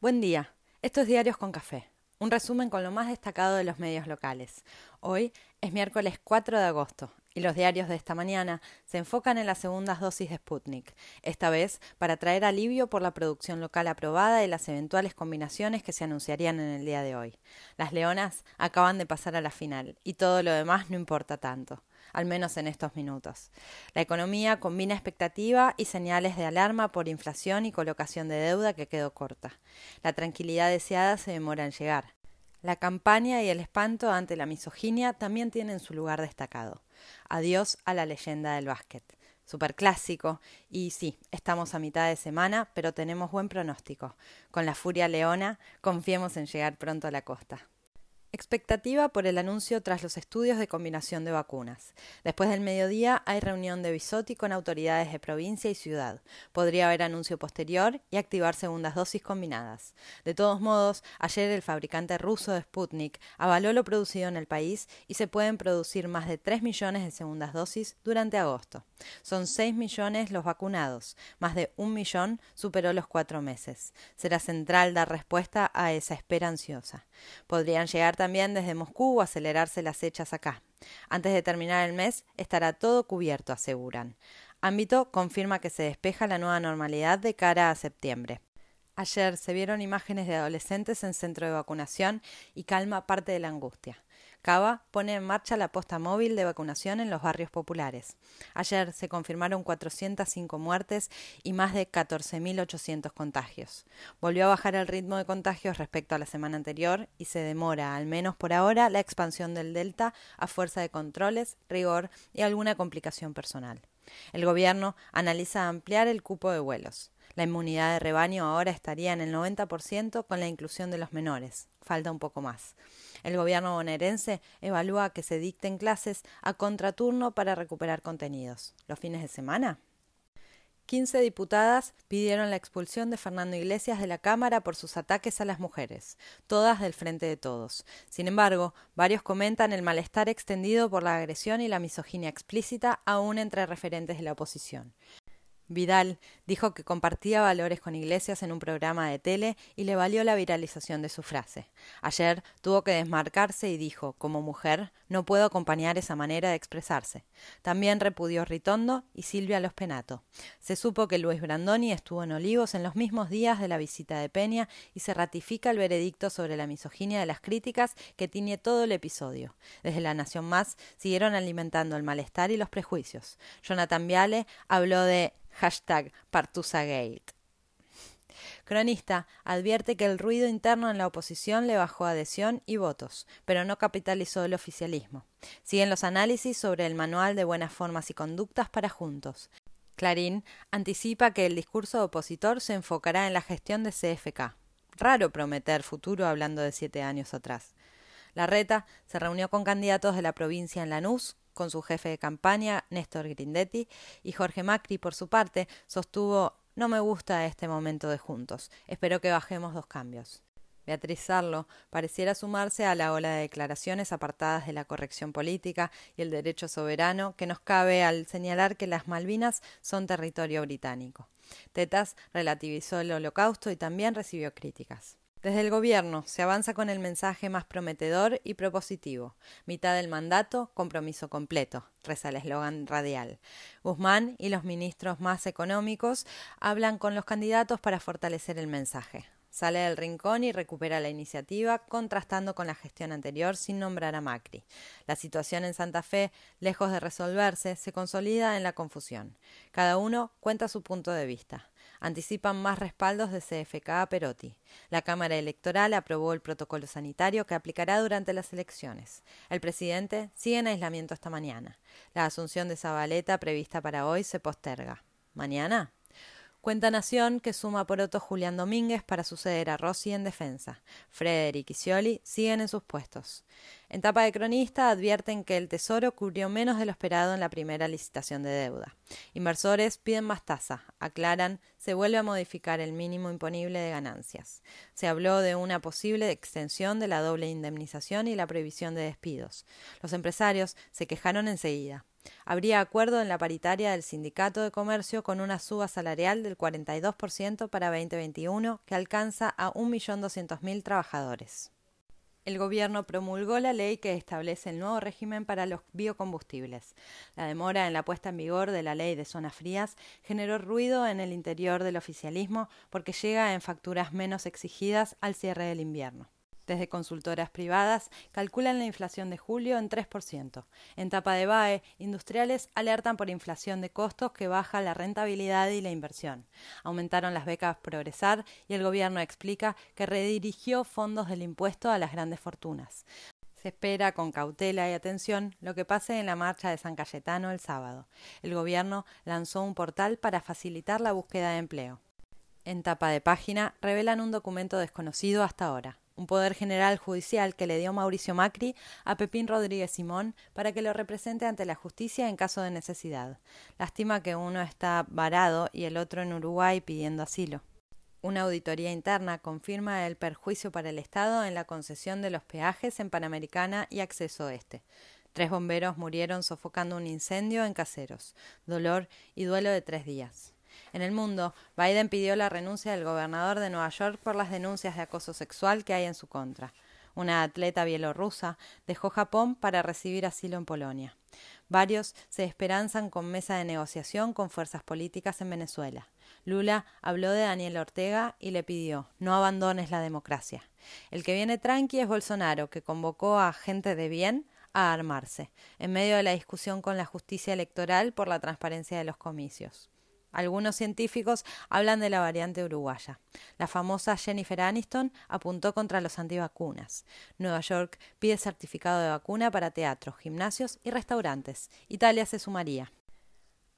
Buen día. Estos Diarios con Café. Un resumen con lo más destacado de los medios locales. Hoy es miércoles 4 de agosto y los diarios de esta mañana se enfocan en las segundas dosis de Sputnik, esta vez para traer alivio por la producción local aprobada y las eventuales combinaciones que se anunciarían en el día de hoy. Las leonas acaban de pasar a la final y todo lo demás no importa tanto al menos en estos minutos. La economía combina expectativa y señales de alarma por inflación y colocación de deuda que quedó corta. La tranquilidad deseada se demora en llegar. La campaña y el espanto ante la misoginia también tienen su lugar destacado. Adiós a la leyenda del básquet. Superclásico. Y sí, estamos a mitad de semana, pero tenemos buen pronóstico. Con la furia leona, confiemos en llegar pronto a la costa. Expectativa por el anuncio tras los estudios de combinación de vacunas. Después del mediodía hay reunión de Bisotti con autoridades de provincia y ciudad. Podría haber anuncio posterior y activar segundas dosis combinadas. De todos modos, ayer el fabricante ruso de Sputnik avaló lo producido en el país y se pueden producir más de 3 millones de segundas dosis durante agosto. Son 6 millones los vacunados, más de un millón superó los cuatro meses. Será central dar respuesta a esa espera ansiosa. Podrían llegar también desde Moscú acelerarse las hechas acá. Antes de terminar el mes estará todo cubierto, aseguran. Ámbito confirma que se despeja la nueva normalidad de cara a septiembre. Ayer se vieron imágenes de adolescentes en centro de vacunación y calma parte de la angustia. Cava pone en marcha la posta móvil de vacunación en los barrios populares. Ayer se confirmaron 405 muertes y más de 14.800 contagios. Volvió a bajar el ritmo de contagios respecto a la semana anterior y se demora, al menos por ahora, la expansión del Delta a fuerza de controles, rigor y alguna complicación personal. El gobierno analiza ampliar el cupo de vuelos. La inmunidad de rebaño ahora estaría en el 90% con la inclusión de los menores. Falta un poco más. El gobierno bonaerense evalúa que se dicten clases a contraturno para recuperar contenidos. ¿Los fines de semana? 15 diputadas pidieron la expulsión de Fernando Iglesias de la Cámara por sus ataques a las mujeres, todas del Frente de Todos. Sin embargo, varios comentan el malestar extendido por la agresión y la misoginia explícita aún entre referentes de la oposición. Vidal dijo que compartía valores con Iglesias en un programa de tele y le valió la viralización de su frase. Ayer tuvo que desmarcarse y dijo, como mujer, no puedo acompañar esa manera de expresarse. También repudió Ritondo y Silvia Los Penato. Se supo que Luis Brandoni estuvo en Olivos en los mismos días de la visita de Peña y se ratifica el veredicto sobre la misoginia de las críticas que tiñe todo el episodio. Desde La Nación Más siguieron alimentando el malestar y los prejuicios. Jonathan Viale habló de Hashtag Partusagate. Cronista advierte que el ruido interno en la oposición le bajó adhesión y votos, pero no capitalizó el oficialismo. Siguen los análisis sobre el manual de buenas formas y conductas para juntos. Clarín anticipa que el discurso opositor se enfocará en la gestión de CFK. Raro prometer futuro hablando de siete años atrás. La Reta se reunió con candidatos de la provincia en Lanús, con su jefe de campaña, Néstor Grindetti, y Jorge Macri, por su parte, sostuvo No me gusta este momento de juntos. Espero que bajemos dos cambios. Beatriz Sarlo pareciera sumarse a la ola de declaraciones apartadas de la corrección política y el derecho soberano que nos cabe al señalar que las Malvinas son territorio británico. Tetas relativizó el holocausto y también recibió críticas. Desde el Gobierno se avanza con el mensaje más prometedor y propositivo. Mitad del mandato, compromiso completo, reza el eslogan radial. Guzmán y los ministros más económicos hablan con los candidatos para fortalecer el mensaje. Sale del rincón y recupera la iniciativa, contrastando con la gestión anterior sin nombrar a Macri. La situación en Santa Fe, lejos de resolverse, se consolida en la confusión. Cada uno cuenta su punto de vista anticipan más respaldos de CFK a Perotti. La Cámara Electoral aprobó el protocolo sanitario que aplicará durante las elecciones. El presidente sigue en aislamiento esta mañana. La asunción de Zabaleta prevista para hoy se posterga. ¿Mañana? Cuenta Nación que suma por otro Julián Domínguez para suceder a Rossi en defensa. Frederick y Scioli siguen en sus puestos. En tapa de cronista advierten que el Tesoro cubrió menos de lo esperado en la primera licitación de deuda. Inversores piden más tasa. Aclaran, se vuelve a modificar el mínimo imponible de ganancias. Se habló de una posible extensión de la doble indemnización y la prohibición de despidos. Los empresarios se quejaron enseguida. Habría acuerdo en la paritaria del Sindicato de Comercio con una suba salarial del 42% para 2021 que alcanza a 1.200.000 trabajadores. El gobierno promulgó la ley que establece el nuevo régimen para los biocombustibles. La demora en la puesta en vigor de la ley de zonas frías generó ruido en el interior del oficialismo porque llega en facturas menos exigidas al cierre del invierno. Desde consultoras privadas calculan la inflación de julio en 3%. En tapa de BAE, industriales alertan por inflación de costos que baja la rentabilidad y la inversión. Aumentaron las becas Progresar y el gobierno explica que redirigió fondos del impuesto a las grandes fortunas. Se espera con cautela y atención lo que pase en la marcha de San Cayetano el sábado. El gobierno lanzó un portal para facilitar la búsqueda de empleo. En tapa de página revelan un documento desconocido hasta ahora un poder general judicial que le dio Mauricio Macri a Pepín Rodríguez Simón para que lo represente ante la justicia en caso de necesidad. Lástima que uno está varado y el otro en Uruguay pidiendo asilo. Una auditoría interna confirma el perjuicio para el Estado en la concesión de los peajes en Panamericana y Acceso Oeste. Tres bomberos murieron sofocando un incendio en Caseros. Dolor y duelo de tres días. En el mundo, Biden pidió la renuncia del gobernador de Nueva York por las denuncias de acoso sexual que hay en su contra. Una atleta bielorrusa dejó Japón para recibir asilo en Polonia. Varios se esperanzan con mesa de negociación con fuerzas políticas en Venezuela. Lula habló de Daniel Ortega y le pidió no abandones la democracia. El que viene tranqui es Bolsonaro, que convocó a gente de bien a armarse, en medio de la discusión con la justicia electoral por la transparencia de los comicios. Algunos científicos hablan de la variante uruguaya. La famosa Jennifer Aniston apuntó contra los antivacunas. Nueva York pide certificado de vacuna para teatros, gimnasios y restaurantes. Italia se sumaría.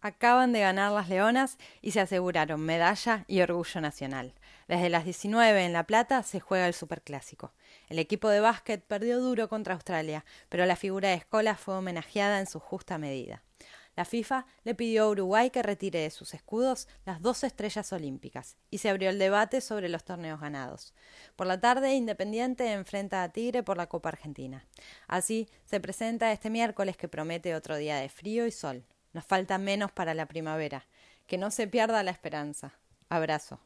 Acaban de ganar las Leonas y se aseguraron medalla y orgullo nacional. Desde las 19 en La Plata se juega el Superclásico. El equipo de básquet perdió duro contra Australia, pero la figura de Escola fue homenajeada en su justa medida. La FIFA le pidió a Uruguay que retire de sus escudos las dos estrellas olímpicas y se abrió el debate sobre los torneos ganados. Por la tarde, Independiente enfrenta a Tigre por la Copa Argentina. Así se presenta este miércoles que promete otro día de frío y sol. Nos falta menos para la primavera. Que no se pierda la esperanza. Abrazo.